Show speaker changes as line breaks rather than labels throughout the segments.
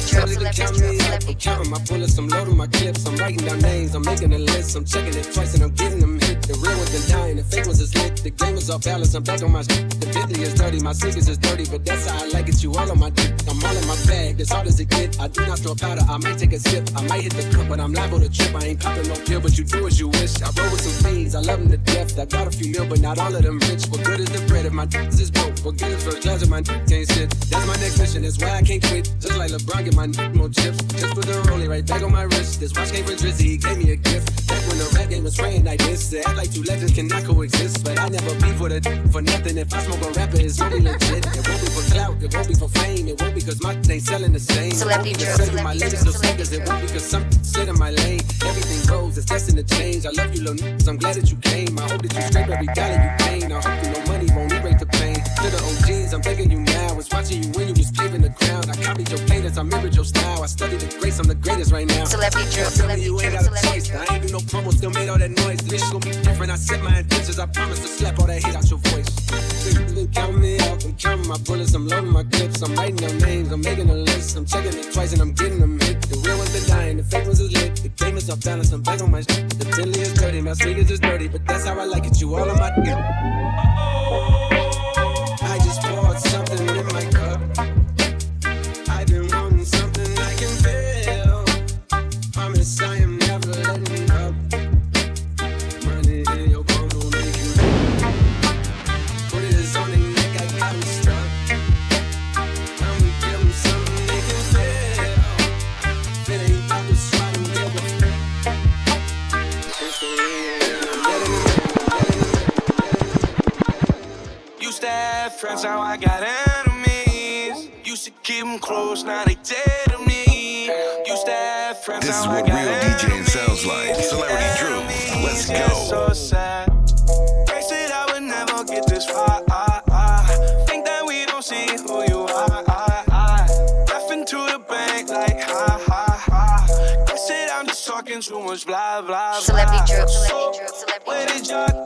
Celebrity drip, celebrity drip, celebrity
I'm counting my bullets, I'm loading my clips. I'm writing down names, I'm making a list. I'm checking it twice and I'm getting them hit. The real ones been dying, the fake ones is lit. The game is off balance, I'm back on my shit. The Bentley is dirty, my sneakers is dirty, but that's how I like it. You all on my dick, I'm all in my bag. As hard as it get, I do not throw powder. I might take a sip, I might hit the cup, but I'm liable to trip. I ain't popping no pill, but you do as you wish. I roll with some fiends, I love them to death. I got a few mil, but not all of them rich. What good is the bread if my d- is broke? What good is first class if my d- can't sit? That's my next mission, that's why I can't quit. Just like LeBron, get my more chips. Just put the rollie right back on my wrist. This watch came from Drizzy, gave me a gift. Back when the rap game was spraying like this, to act like two legends cannot coexist. But I never beef with a d- for nothing. If I smoke a rapper, it's really legit. It won't be for clout, it won't be for fame. It won't be cause my ain't selling the same. Be
Celebrity drill.
My
celebrity
lyrics
drill,
so sick, it won't be cause some slid in my lane. Everything goes, it's destined to change. I love you, little niggas. I'm glad that you came. I hope that you scrape every dollar you gain. I hope you know money the pain. To the OGs, I'm begging you now. Was watching you when you was paving the ground. I copied your cadence, I mirrored your style. I studied the grace, I'm the greatest right now.
Celebrity drill,
Tell me
celebrity
you ain't got a
celebrity
taste. I ain't do no promo, still made all that noise. This shit gon' be different. I set my intentions. I promise to slap all that hate out your voice. Niggas been counting me out. I'm counting my bullets. I'm loading my clips. I'm writing down names. I'm making a list. I'm checking it twice and I'm getting them hit. The real ones been dying. The fake ones is lit. The game is off balance. I'm back on my shit. The Bentley is dirty. My sneakers is dirty. But that's how I like it. You all on my dick.
Them close, now they dead to me. Used to have friends,
This is
now I
what
got
real DJing
enemies.
sounds like. Celebrity Dru. Let's
Yeah,
go.
so sad. They said I would never get this far. Think that we don't see who you are. Laughing to the bank like ha ha ha. They said I'm just talking too much blah blah blah.
Celebrity drip,
So,
celebrity drip, celebrity
where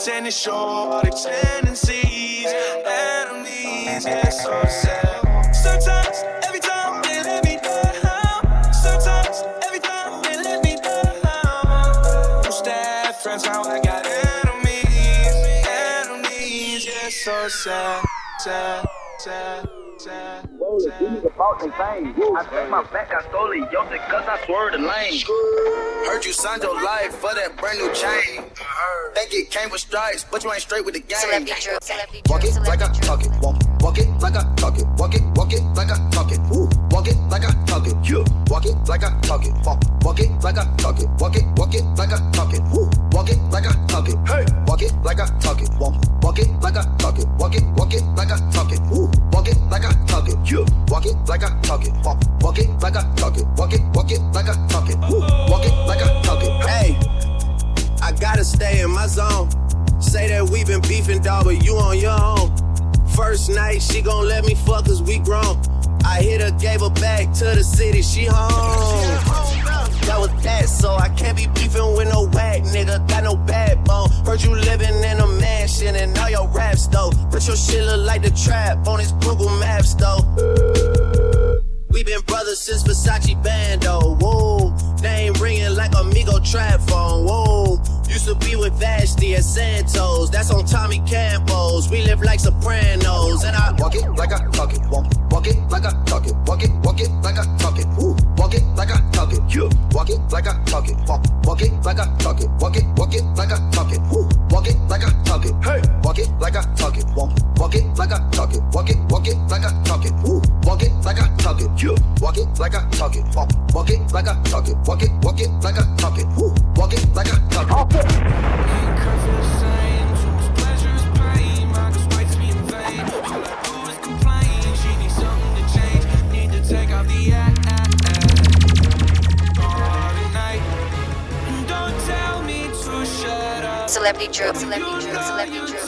Show all the tendencies. Enemies, yeah, so sad. Sometimes, every time they let me down. Sometimes, every time they let me down. To have friends, now I got enemies. Enemies, yeah, so sad, sad, sad. Sad.
about fame. I take my back, I stole it, yo, cause I swerved the lane. Heard you signed your life for that brand new chain. Think it came with stripes, but you ain't straight with the game.
Celebrity drip, celebrity
Walk it like I talk it. Walk, walk it like I talk it. Walk it, walk it like I talk it. Woo. Walk it like I talk it. Yeah. Walk it like I talk it. Walk, walk it like I talk it. Walk it, walk it like I talk it. Woo. Walk it like I talk it. Hey. Walk it like I talk it. Walk, walk it like I talk it. Walk it, walk it like I talk it. Woo. Walk it like I talk it. Yeah. Walk it like I talk it. Walk, walk it like I talk it. Walk it, walk it like I talk it. Woo. Walk it like I talk it.
Hey, I gotta stay in my zone. Say that we been beefing, dog, but you on your own. First night, she gon' let me fuck cause we grown. I hit her, gave her back to the city, she home. That was that, so I can't be beefing with no whack nigga. Got no backbone. Heard you living in a mansion and all your raps though. But your shit look like the trap on his Google Maps though. We been brothers since Versace Bando. Whoa, name ringing like Amigo trap phone. Whoa, used to be with Vashtie at Santos. That's on Tommy Campos. We live like Sopranos, and I
Walk it like I talk it. Walk, walk it like I talk it. Walk it, walk it like I talk it. Woo. Walk it like I talk it. Yeah. Walk it like I talk it. Walk, walk it like I talk it. Walk it, walk it like I talk it. Woo. Walk it like I talk it. Hey. Walk it like I talk it. Walk, walk it like I talk it. Walk it, walk it like I talk it. Woo. Walk it like I talk it. Yeah. Walk it like I talk it. Walk, walk it like I talk it. Walk it, walk it like I talk it. Woo. Walk it like I talk it.
Take off
Celebrity Dru, Celebrity Dru, Celebrity
Dru.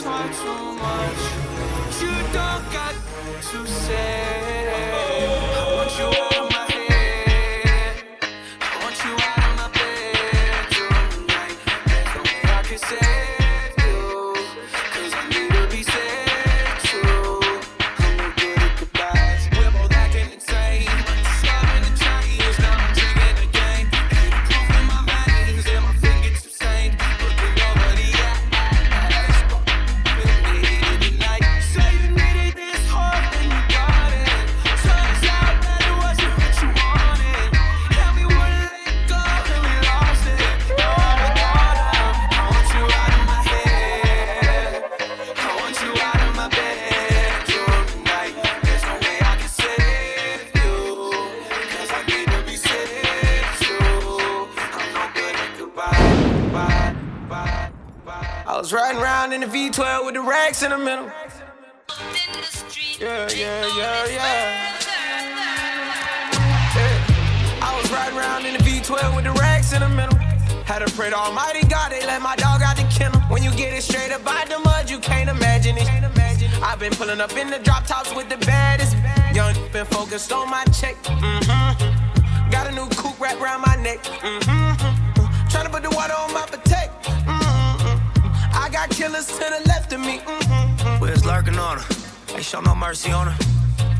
Got to the left of me. Mm-hmm.
We was lurking on her. Ain't show no mercy on her.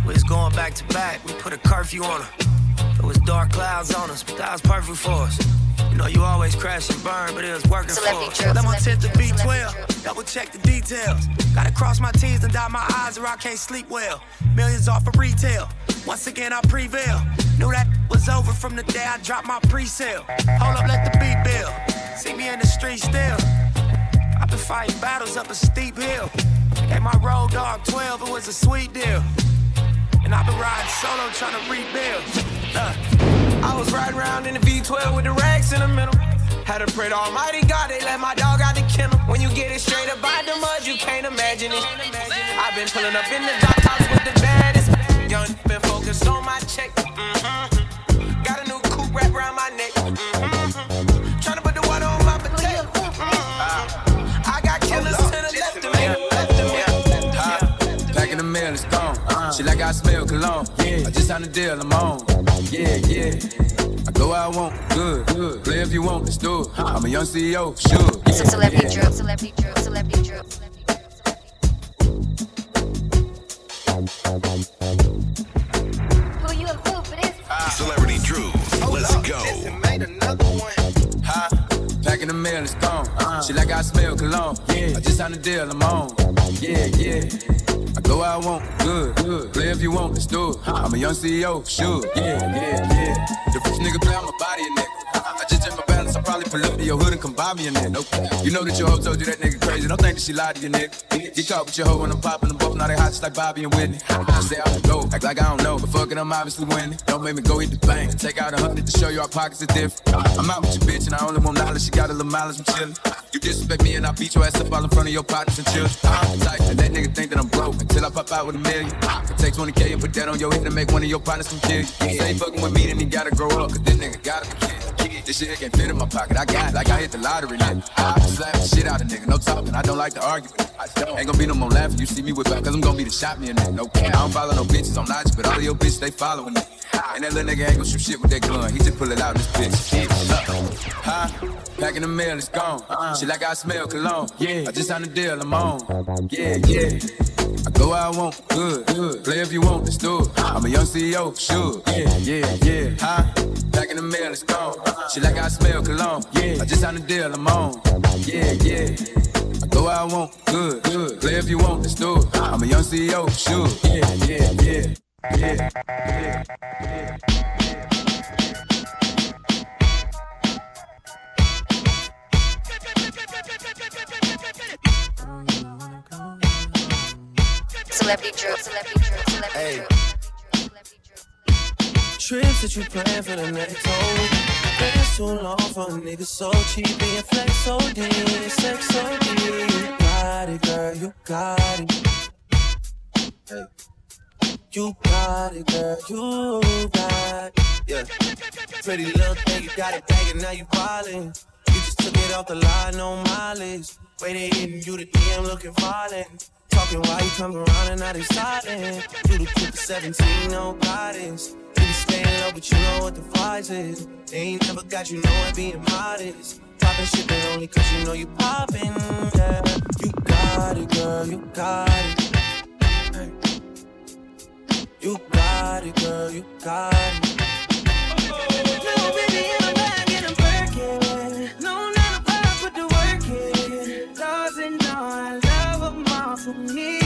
We was going back to back. We put a curfew on her. It was dark clouds on us, but that was perfect for us. You know, you always crash and burn, but it was working
Celebrity
for us.
Drill,
Let my tip to
Drill,
B12. Double check the details. Gotta cross my T's and dot my I's or I can't sleep well. Millions off of retail. Once again, I prevail. Knew that was over from the day I dropped my pre-sale. Hold up, let the beat build. See me in the street still. Been fighting battles up a steep hill. Gave my road dog 12, it was a sweet deal. And I've been riding solo trying to rebuild. Uh,
I was riding around in the V12 with the racks in the middle. Had to pray to Almighty God, they let my dog out the kennel. When you get it straight up out the mud, you can't imagine it. I've been pulling up in the drop tops with the baddest. Young been focused on my check. Mm-hmm. Got a new coupe wrapped around my neck. Mm-hmm.
She like I smell cologne. Yeah. I just signed a deal, I'm on. Yeah, yeah. I go where I want, good, good. Play if you want, let's do it. I'm a young CEO, sure.
It's a
Yeah,
Celebrity
yeah.
Dru, Celebrity Dru, Celebrity Dru. Who you a fool for this? Ah.
Celebrity Dru. Let's go.
Huh? Back in the mail, it's gone. Uh-huh. She like I smell cologne. Yeah, I just signed a deal, I'm on. Yeah, yeah. I go where I want, good, good. Play if you want, let's do it. I'm a young CEO, sure. Yeah, yeah, yeah. The first nigga play on my body, a nigga. Pull up your hood and come buy me a nigga. You know that your hoe told you that nigga crazy. Don't think that she lied to you, nigga. Get caught with your hoe when I'm popping them both. Now they hot just like Bobby and Whitney. I Stay out the go, act like I don't know. But fuck it, I'm obviously winning. Don't make me go hit the bank. Take out a hundred to show you our pockets are different. I'm out with your bitch and I only want knowledge. She got a little mileage, I'm chillin'. You disrespect me and I beat your ass up all in front of your partners and children. I'm tight, and that nigga think that I'm broke until I pop out with a million. I Can take 20k and put that on your head and make one of your partners some you. Say he fucking with me, then he gotta grow up, cause this nigga gotta be kid. This shit can't fit in my pocket. I got like I hit the lottery, nigga. I slap the shit out of nigga. No talking. I don't like to argue. I don't. Ain't gonna be no more laughing. You see me with out, cause I'm gonna be the shot me a nigga. No cap. I don't follow no bitches on logic, but all of your bitches, they following me. And that little nigga ain't gonna shoot shit with that gun. He just pull it out in this bitch. Huh? Back in the mail, it's gone. She like I smell cologne. Yeah. I just signed a deal, I'm on. Yeah, yeah. I go where I want, good, good. Play if you want, let's do it. I'm a young CEO, sure. Yeah, yeah, yeah. Huh? Back in the mail, it's gone. She like I smell cologne. Yeah. I just signed a deal, I'm on. Yeah, yeah. I go where I want, good, good. Play if you want, let's do it. I'm a young CEO, sure. Yeah, yeah, yeah. Yeah, yeah, yeah.
Celebrity Dru, Celebrity Dru, Celebrity
Hey.
Dru.
Trips that you plan for the next whole week. Been too long for a nigga so cheap. Being flex OD, sex OD. You got it, girl, you got it. Hey. You got it, girl, you got it. Yeah. Pretty little thing, you got it banging, now you ballin'. You just took it off the line, no mileage.
Waiting hitting you the DM looking violent. Talking while you come around and now they silent. You the kid 17, no guidance. You be staying low, but you know what the price is. They ain't never got you knowing being modest. Popping shit, but only cause you know you popping. Yeah, you got it, girl, you got it. Hey. You got it, girl, you got it. No, baby, in my bag and I'm working. No, not a. Doesn't know I all me.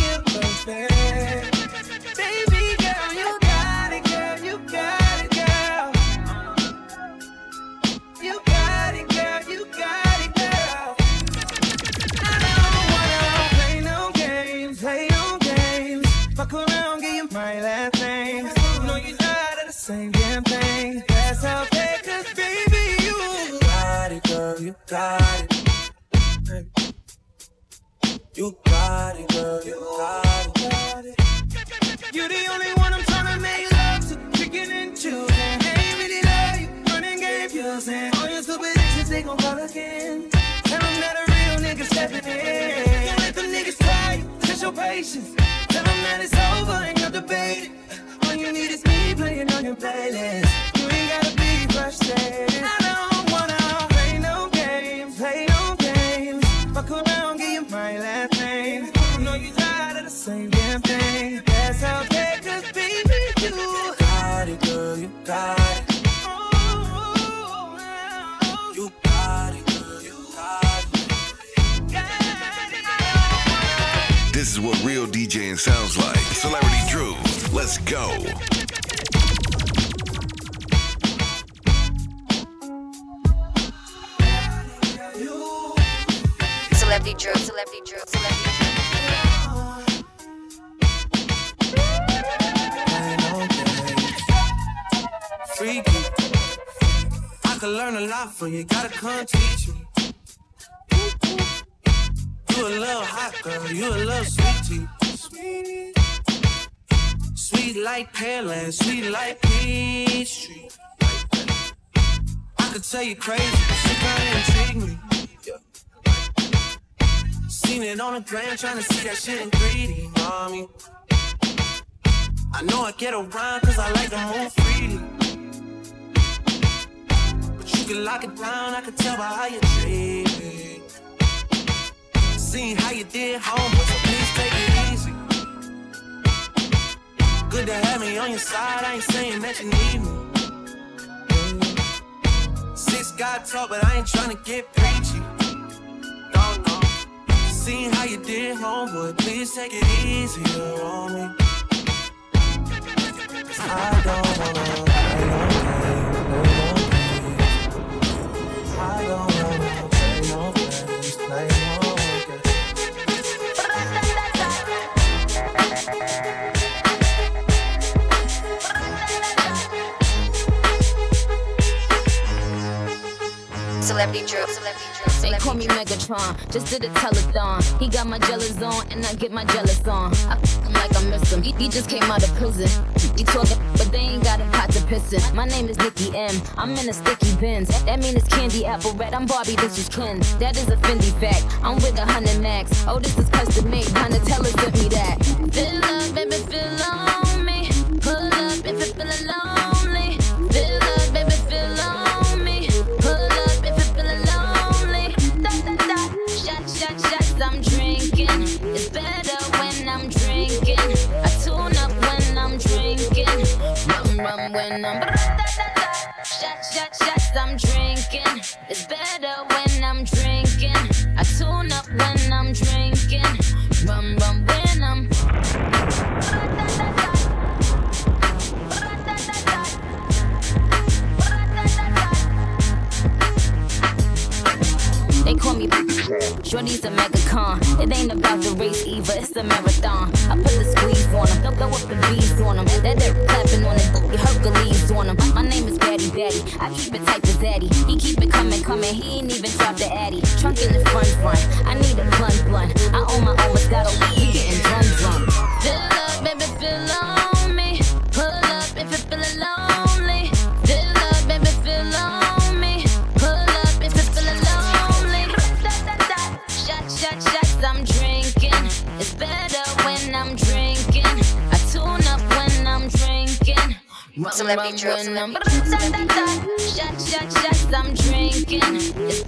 Got it. You got it, girl, you got it. You're the only one I'm trying to make love to, picking and choosing. Ain't really love you, running game using. All your stupid exes, they gon' call again. Tell them that a real nigga stepping in. Don't let them niggas try you, test your patience. Tell them that it's over and you're debating. All you need is me playing on your playlist. You ain't gotta be frustrated.
What real DJing sounds like. Celebrity Dru, let's go.
Celebrity Dru, Celebrity Dru, Celebrity Dru.
Playing on games. Freaky. I could learn a lot from you, gotta come teach me. You a little hot girl, you a little sweetie. Sweet like Pearland, sweet like Peachtree. I could tell you crazy, but she kinda intrigue me. Seen it on the gram, trying to see that shit in 3D, mommy. I know I get around cause I like to move freely. But you can lock it down, I can tell by how you treat me. Seeing how you did homework, so please take it easy. Good to have me on your side, I ain't saying that you need me. Six got talk, but I ain't trying to get preachy. No, no. Seeing how you did homework, please take it easier on me. I don't wanna play no games, play no games. I don't wanna play no games, play no
Celebrity Dru, Celebrity Dru,
They call me Megatron, just did a telethon. He got my jealous on, and I get my jealous on. I f him like I miss him. He, he just came out of prison. He talking, but they ain't got a pot to piss in. My name is Nicki M. I'm in a sticky bins. That mean it's candy apple red. I'm Barbie, this is Ken. That is a Fendi fact. I'm with a hundred max. Oh, this is custom made. Donatella sent me that. Feel love, baby, feel Shorty's a mega con. It ain't about the race either, it's a marathon. I put the squeeze on them, throw up the bees on them. That dirt clapping on it, the Hercules on them. My name is Daddy Daddy. I keep it tight as Daddy. He keep it coming, coming, he ain't even dropped the Addy. Trunk in the front, front. I need a blunt, blunt. I own my own got a Moscato, let me
some. I'm drinking. It's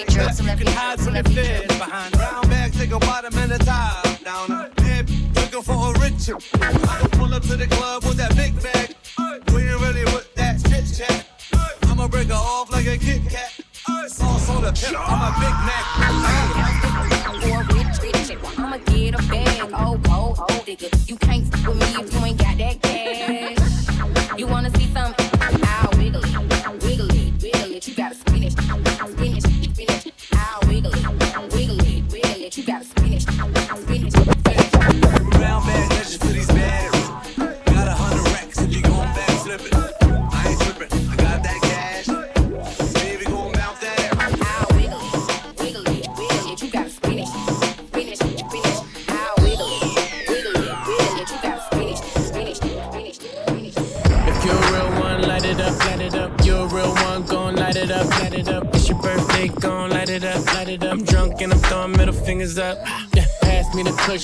many drugs, so let me
hide from the fear.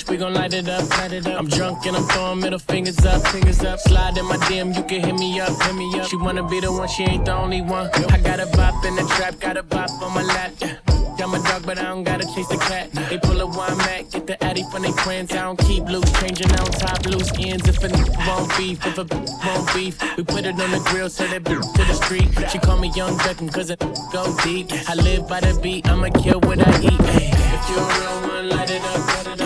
we gon'
light it up. Light it up. I'm drunk and I'm throwing middle fingers up, fingers up. Slide in my DM, you can hit me up, hit me up. She wanna be the one, she ain't the only one. I got a bop in the trap, got a bop on my lap. Yeah. I'm a dog, but I don't gotta chase the cat. They pull a wine mat, get the addy from they friends. I don't keep loose, changing on top loose ends. If a won't beef, if a won't beef, we put it on the grill, so that b- to the street. She call me Young Beckham, cause it go deep. I live by the beat, I'ma kill what I eat. If
you
a real one, light it up, light it up.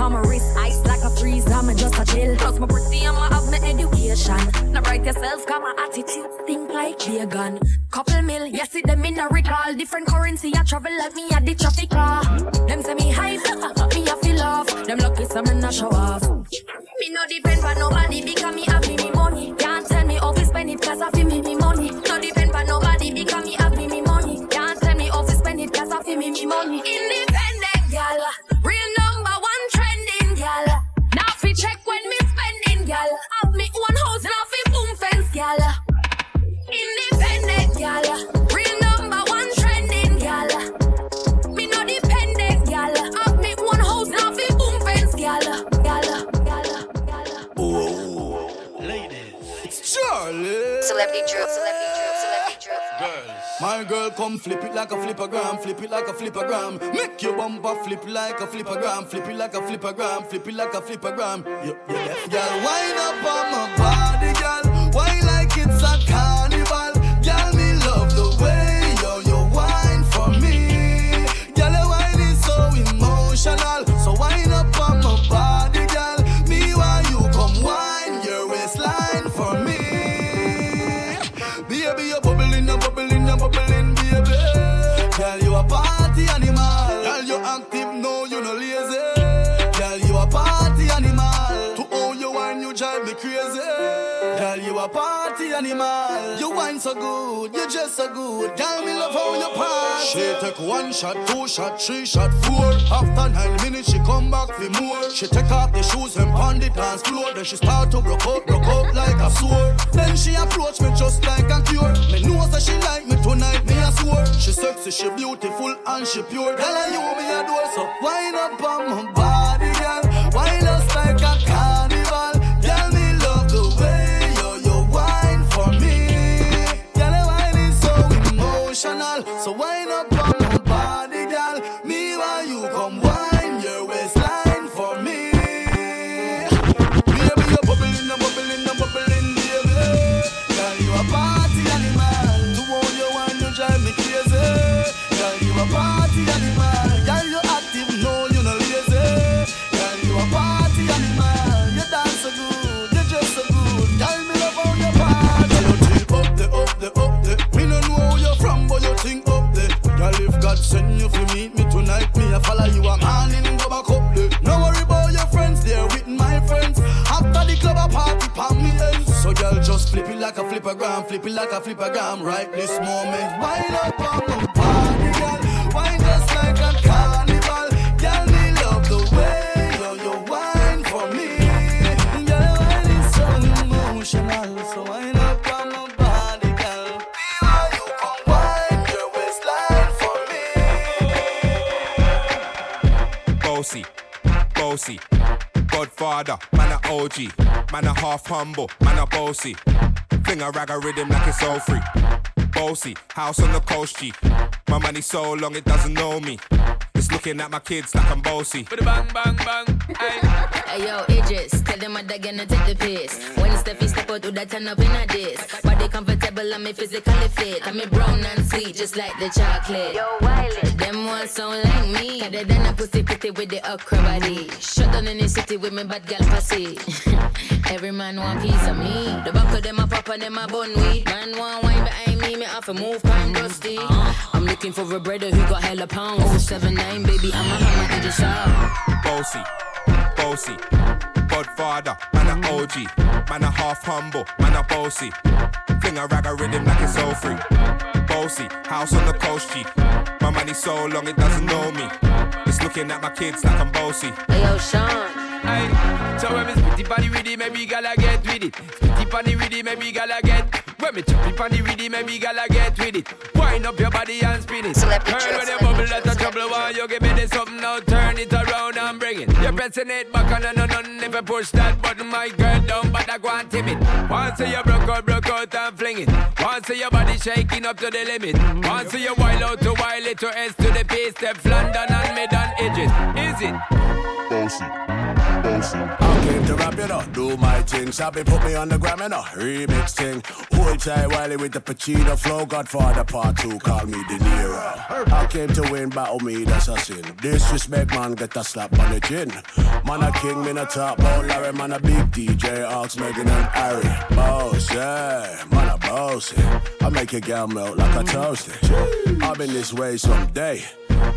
On my wrist, ice like a freeze. I'm just a chill. Plus my pretty, I'ma have my education. Now write yourself, got my attitude think like a gun. Couple mil, yes, see them in a recall. Different currency, I travel like me at the traffic car. Them say me hype, uh, uh, me I feel off. Them lucky some in a show off. Me no depend for nobody because me have
Celebrity Dru, Celebrity Dru, Celebrity Dru.
Girls. My girl, come flip it like a flippergram, flip it like a flippergram. Make your bumper flip like a flippergram, flip it like a flippergram, flip it like a flippergram. You, you left, girl, wind up on my body, girl. Why like it's a carnival? A party animal. You wine so good, you dress so good. Girl, me love how you party. She take one shot, two shot, three shot, four. After nine minutes, she come back for more. She take off the shoes and pound the dance floor. Then she start to broke out, broke out like a sword. Then she approach me just like a cure. Me know that she like me tonight, me a swore. She sexy, she beautiful and she pure. Girl, and you me adore, so wind up on my body, girl. Wind us I follow you a morning, go back up. No worry about your friends, they're with my friends. After the club, a party, palm me ends. So girl, just flip it like a flippergram, flip it like a flippergram. Right this moment, wind up on my body,
Man a half humble, man a bossy. Fling a rag a rhythm like it's all free. Bossy, house on the coast G. My money so long it doesn't know me. It's It's looking at my kids like I'm bossy.
Bang, bang, bang.
Hey yo, Idris, tell them what they're gonna take the piss. When Steffi step out, do that turn up in a diss. Body comfortable, I'm physically fit. I'm a brown and sweet, just like the chocolate. Yo, Wiley, them ones sound like me. Better than a pussy pretty with the okra body. Shut down in the city with me bad gal pussy. Every man want piece of me. The back of them a pop and them a bun weed. Man want wine behind me, me off a move, crime dusty. Uh-huh. I'm looking for a brother who got hella pounds. 079, baby, I'm a hammer in the shop.
Bossy, bossy, Godfather, man a OG, man a half humble, man a bossy. Fling a rag a rhythm like it's all free. Bossy, house on the coast G. My money so long it doesn't know me. It's looking at my kids like I'm bossy.
Hey yo, Sean.
Aye. So when me spitty panny with it, maybe gala get with it. Spitty panny with it, maybe gala get. When me choppy panny with it, maybe gala get with it. Wind up your body and spin it.
Celebrity
Girl, when
tricks,
you bubble,
celebrity
that's a trouble. Why you give me this something now? Turn it around and bring it. You're pressing it back on and on and if you push that button, my girl down, but I go and timid. Once you broke out, broke out and fling it. Once your body shaking up to the limit. Once you wild out to wild it to S to the base, step London and mid and edges. Is it?
Bossy, I came to rap, you know, do my thing. Sabi put me on the gram, you know, remix thing. Hold tight, Wiley with the Pacino flow. Godfather part two, call me De Niro. I came to win, battle me, that's a sin. Disrespect, man, get a slap on the chin. Man a king, me a top, oh Larry, man a big DJ, Ox, Megan and Harry. Boss, yeah, man a bossy. I make your girl melt like a toasty. I've been this way someday.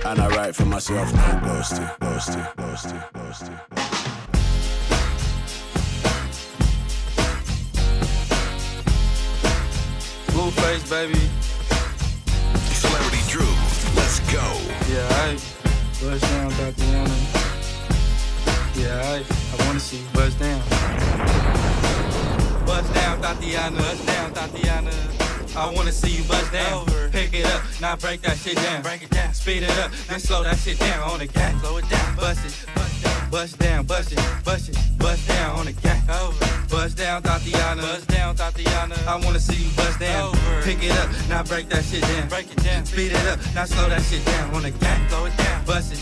And I write for myself, no ghosty, ghosty, ghosty, ghosty.
Blueface, baby.
Celebrity Dru, let's go.
Yeah, I buzz down, Thotiana. Yeah, I I wanna see you buzz down. Buzz down, Thotiana. Buzz down, Thotiana. I wanna see you buzz down. Over. Pick it up, now break that shit down. Break it down. Speed it up, then slow that shit down on the gas. Slow it down. Bust it, bust down, bust down, bust it, bust it, bust down on the gas. Buzz down, Thotiana. Buzz down, Thotiana. I wanna see you buzz down. Pick it up, now break that shit down. Break it down. Speed it up, now slow that shit down on the gas. Slow it down. Bust it,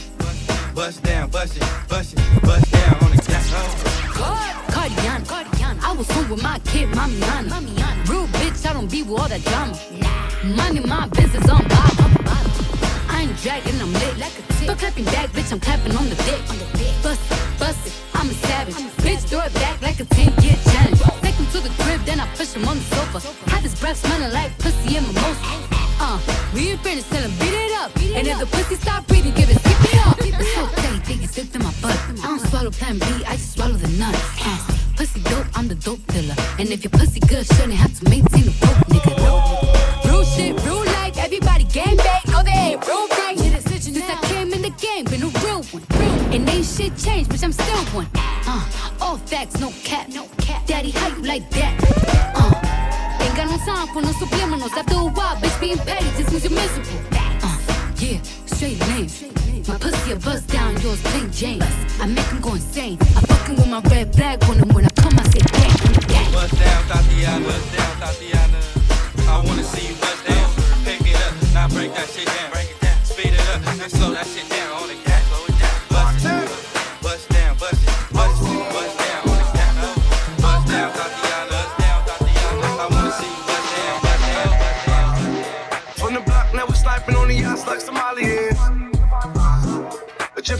bust down, bust it, bust it, bust down on the gas.
Cardian, Cardian. I was home with my kid, Mamiana. Mamiana. Real bitch, I don't be with all that drama. Nah. Money, my business on bottom. I ain't dragging, I'm lit like a tick. But clapping back, bitch, I'm clapping on the dick. On the dick. Bust it, bust it, I'm a savage. Bitch, throw it back like a 10 year challenge. Take him to the crib, then I push him on the sofa. Have his breath smelling like pussy and mimosa. Uh, we ain't finished, tell him beat it up. and if the pussy stop breathing, give it up. It's so tight, think it's in my butt. I don't swallow plan B, I just swallow the nuts. Uh, pussy dope, I'm the dope dealer. And if your pussy good, shouldn't have to maintain a broke nigga. Real shit, real life, everybody game bang. They ain't real And ain't shit changed, bitch, I'm still one. Uh, all facts, no cap. No cap. Daddy, how you like that? Uh, ain't got no time for no subliminals. After a while, bitch, being petty just means you're miserable. Uh, yeah, straight name. My pussy a bust down, yours plain Jane. I make him go insane. I fucking with my red flag on him when I come, I say gang, gang.
Bust down, Thotiana. Bust down, Thotiana. I wanna see you bust down. Pick it up, now break that shit down. Break it down. Speed it up, then slow that shit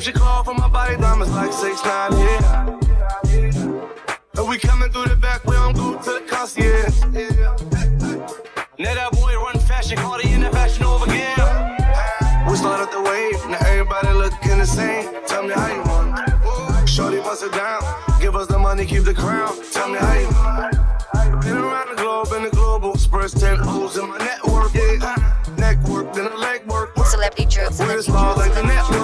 Egyptian call for my body diamonds like six nine, yeah. And we coming through the back, we don't go to the concierge. Now that boy run fashion, call the in the fashion over again. We start up the wave, now everybody looking the same. Tell me how you want. it. Shorty bust it down, give us the money, keep the crown. Tell me how you want. it. Been around the globe in the global, spurs 10 O's in my network, yeah. Neck work, then the leg work.
Celebrity Dru,
We're small like the network.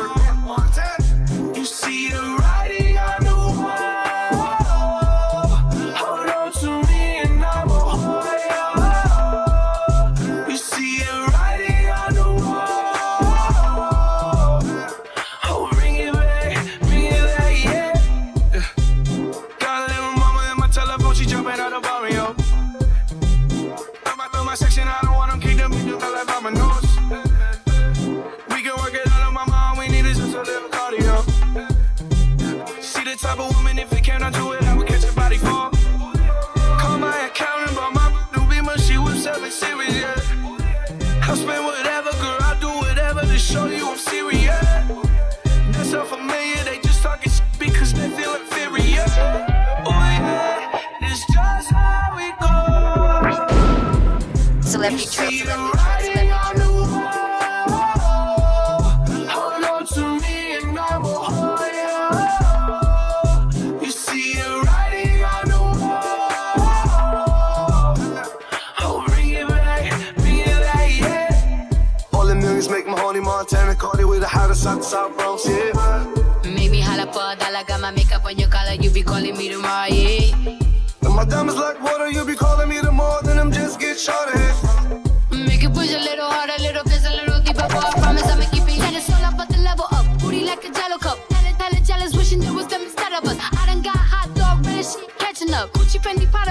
Catching up. Gucci,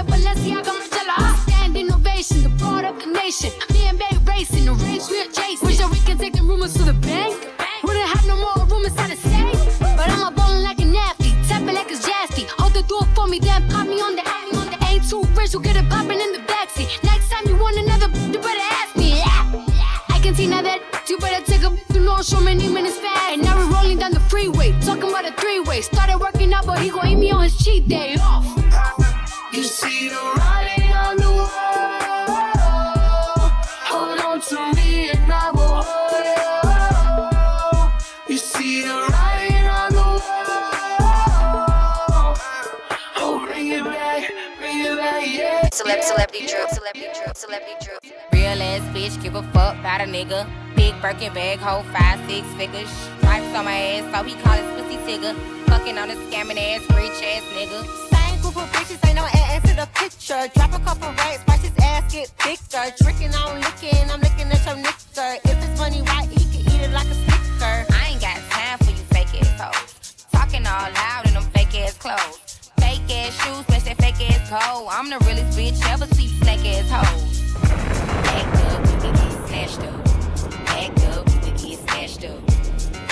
a
fuck about a nigga. Big Birkin bag, hold five, six figures. Stripes on my ass, so he call his pussy tigger. Fucking on a scamming ass, rich ass nigga.
Same group of bitches, ain't no ass to the picture. Drop a couple racks, watch his ass get thicker. Drinking on licking, I'm looking at your knicker. If it's money right, he can eat it like a snicker.
I ain't got time for you fake ass hoes. Talking all loud in them fake ass clothes. Fake ass shoes, match that fake ass coat. I'm the realest bitch ever see snake ass hoes. Act up, snatched up. Act up, you can get snatched up.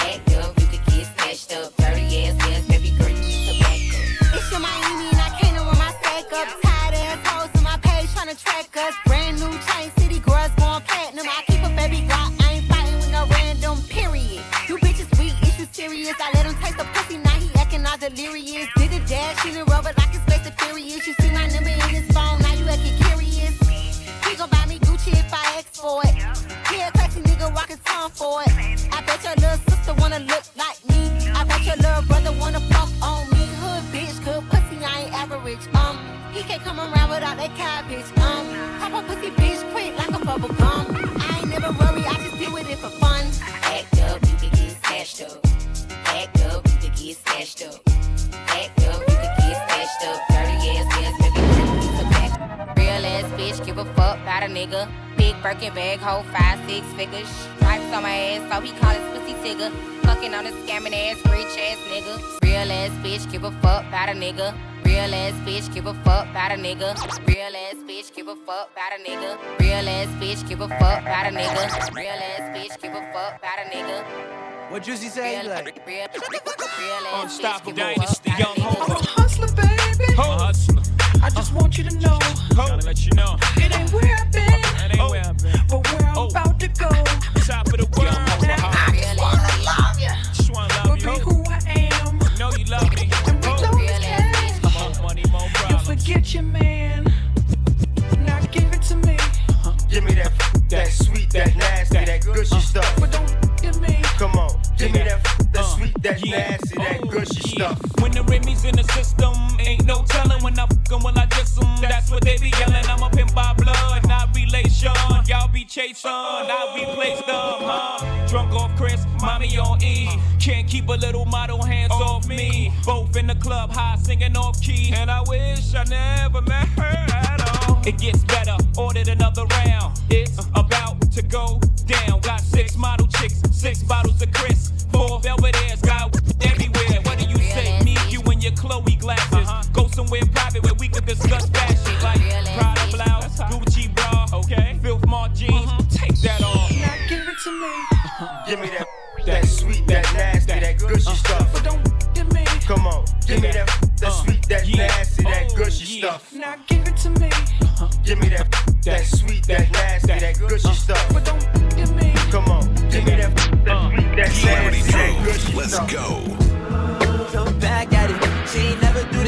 Act up, you can get snatched up. Dirty ass ass, baby girl, you need to back up.
It's Yung Miami and I can't run my stack up. Tired ass hoes on my page trying to track us. Brand new chain city girls going platinum. I keep a baby Glock, I ain't fighting with no random period. You bitches weak, is you serious? I let him taste the pussy, now he acting all delirious. Did a dash, she the rubber like for it. A classy nigga rockin' tongue for it. I bet your little sister wanna look like me. I bet your little brother wanna fuck on me. Hood bitch, good pussy, I ain't average. Um, he can't come around without that cabbage. Um, pop a pussy bitch quick like a bubble gum. I ain't never worry, I just do it for fun.
Act up, you can get snatched up. Act up, you can get snatched up. Act up, you can get snatched up. Dirty ass ass, baby. Real ass bitch, give a fuck about a nigga. Big Birkin bag, hold five, six figures. Stripes on my ass, so he call his pussy tigger. Fucking on a scamming ass, rich ass nigga. Real ass bitch, give a fuck about a nigga. Real ass bitch, give a fuck about a nigga. Real ass bitch, give a fuck about a nigga. Real ass bitch, give a fuck about a nigga. Real ass bitch, give a fuck about a nigga.
What Juicy say?
Real,
Like,
real, real ass
Unstoppable
bitch, give a
dynasty,
fuck
young
about a nigga.
Hova.
hustler, baby.
hustler.
I just want you to know
Gotta let you know.
it ain't where I've been,
That ain't where I've been.
but where I'm about to go.
Top of the world.
I wanna love you,
Just wanna
but
love
be
you.
who I am.
Know you love me.
And with all this cash,
More money, more
you forget your man. Now give it to me,
Give me that, that sweet, that nasty, that gushy stuff.
but don't give me.
Come on, give me that, that
Uh,
sweet, that
yeah.
nasty, that
Oh,
gushy
yeah.
stuff.
When the Remy's in the system, ain't no telling when I fuck 'em, will I diss 'em. That's what they be yelling. I'm a pimp by blood, not relation. Y'all be chasing, I replace them, uh-huh. huh? Drunk off Chris, mommy on E. Uh-huh. Can't keep a little model hands off me. Both in the club, high singing off key. And I wish I never met her at all. It gets better, ordered another round. It's uh-huh. about to go down. Got six model chicks, six bottles of Chris. Four Belvedere's, got stuff.
Now give it to me. Uh-huh.
Give me that, that, that sweet, that, that nasty, that, that gushy uh-huh. stuff.
But don't give me.
Come on, give me that,
that uh, sweet, that nasty, that gushy Let's stuff. Let's go. So back at it, she ain't never do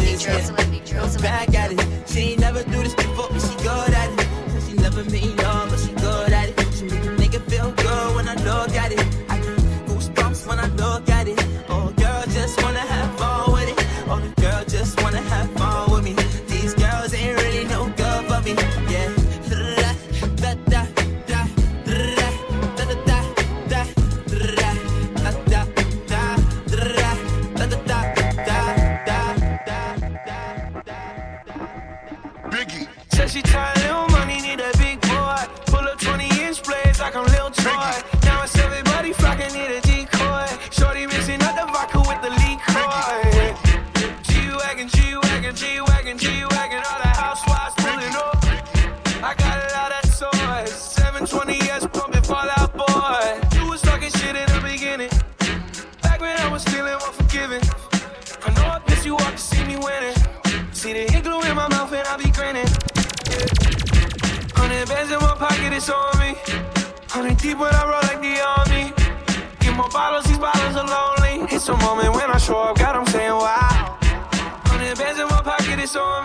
celebrity
trip. Back at it. She ain't never do this before, but she good at it. She loving me.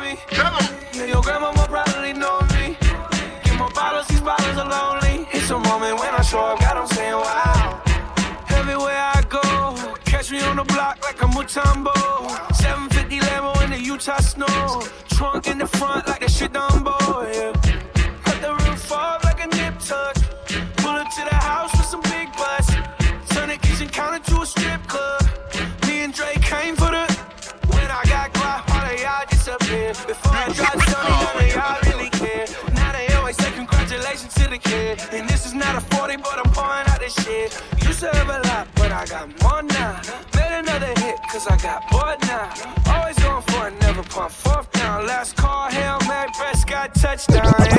me. Yeah,
your grandma probably know me. Get more bottles, these bottles are lonely. It's a moment when I show up, God, I'm saying wow. Everywhere I go, catch me on the block like a Mutombo. 750 Lambo in the Utah snow. Trunk in the front like that shit done deserve a lot, but I got more now. Made another hit, cause I got bored now. Always going for it, never pump fourth down. Last call, Hail Mary, Prescott, touchdown.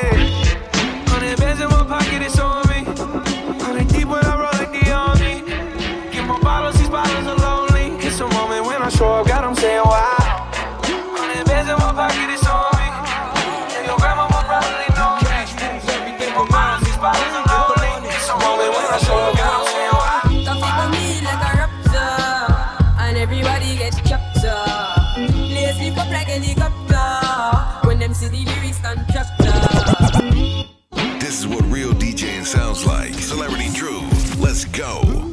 Let's go.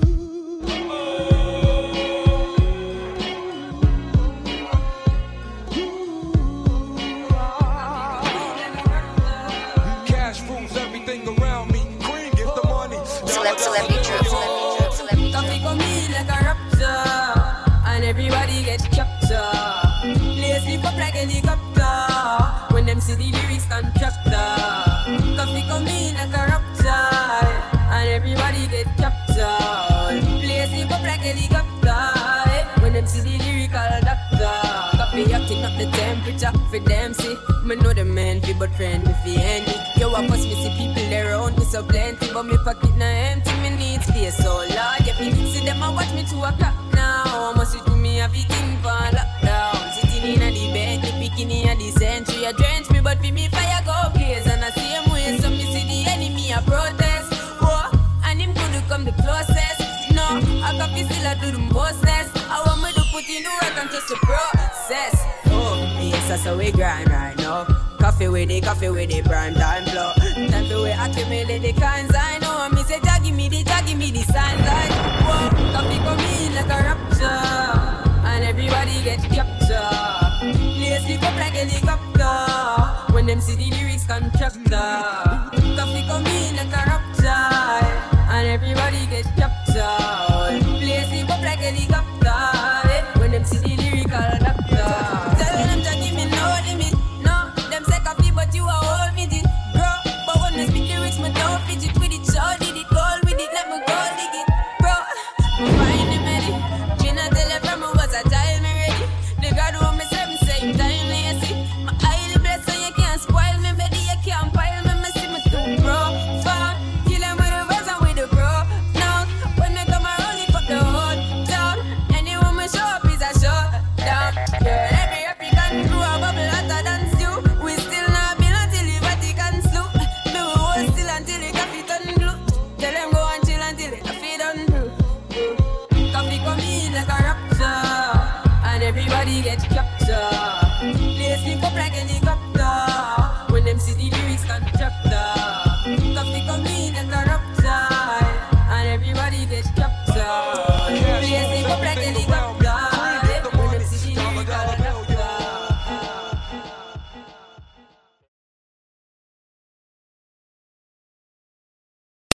fi them see. Me know the man fi, but friend me fi any. Yo, I pass me see people around me so plenty, but me pocket na empty. Me need space, so Lord, yeah, me see them a watch me to a cop now. Must see do me a victim we grind right now. Coffee with it, coffee with it, prime time flow. Time to we accumulate the kinds I know. Me say, Jah me the, Jah me the signs like, whoa. Coffee come in like a rapture, and everybody get captured. Place lift up like helicopter when them see the lyrics constructor.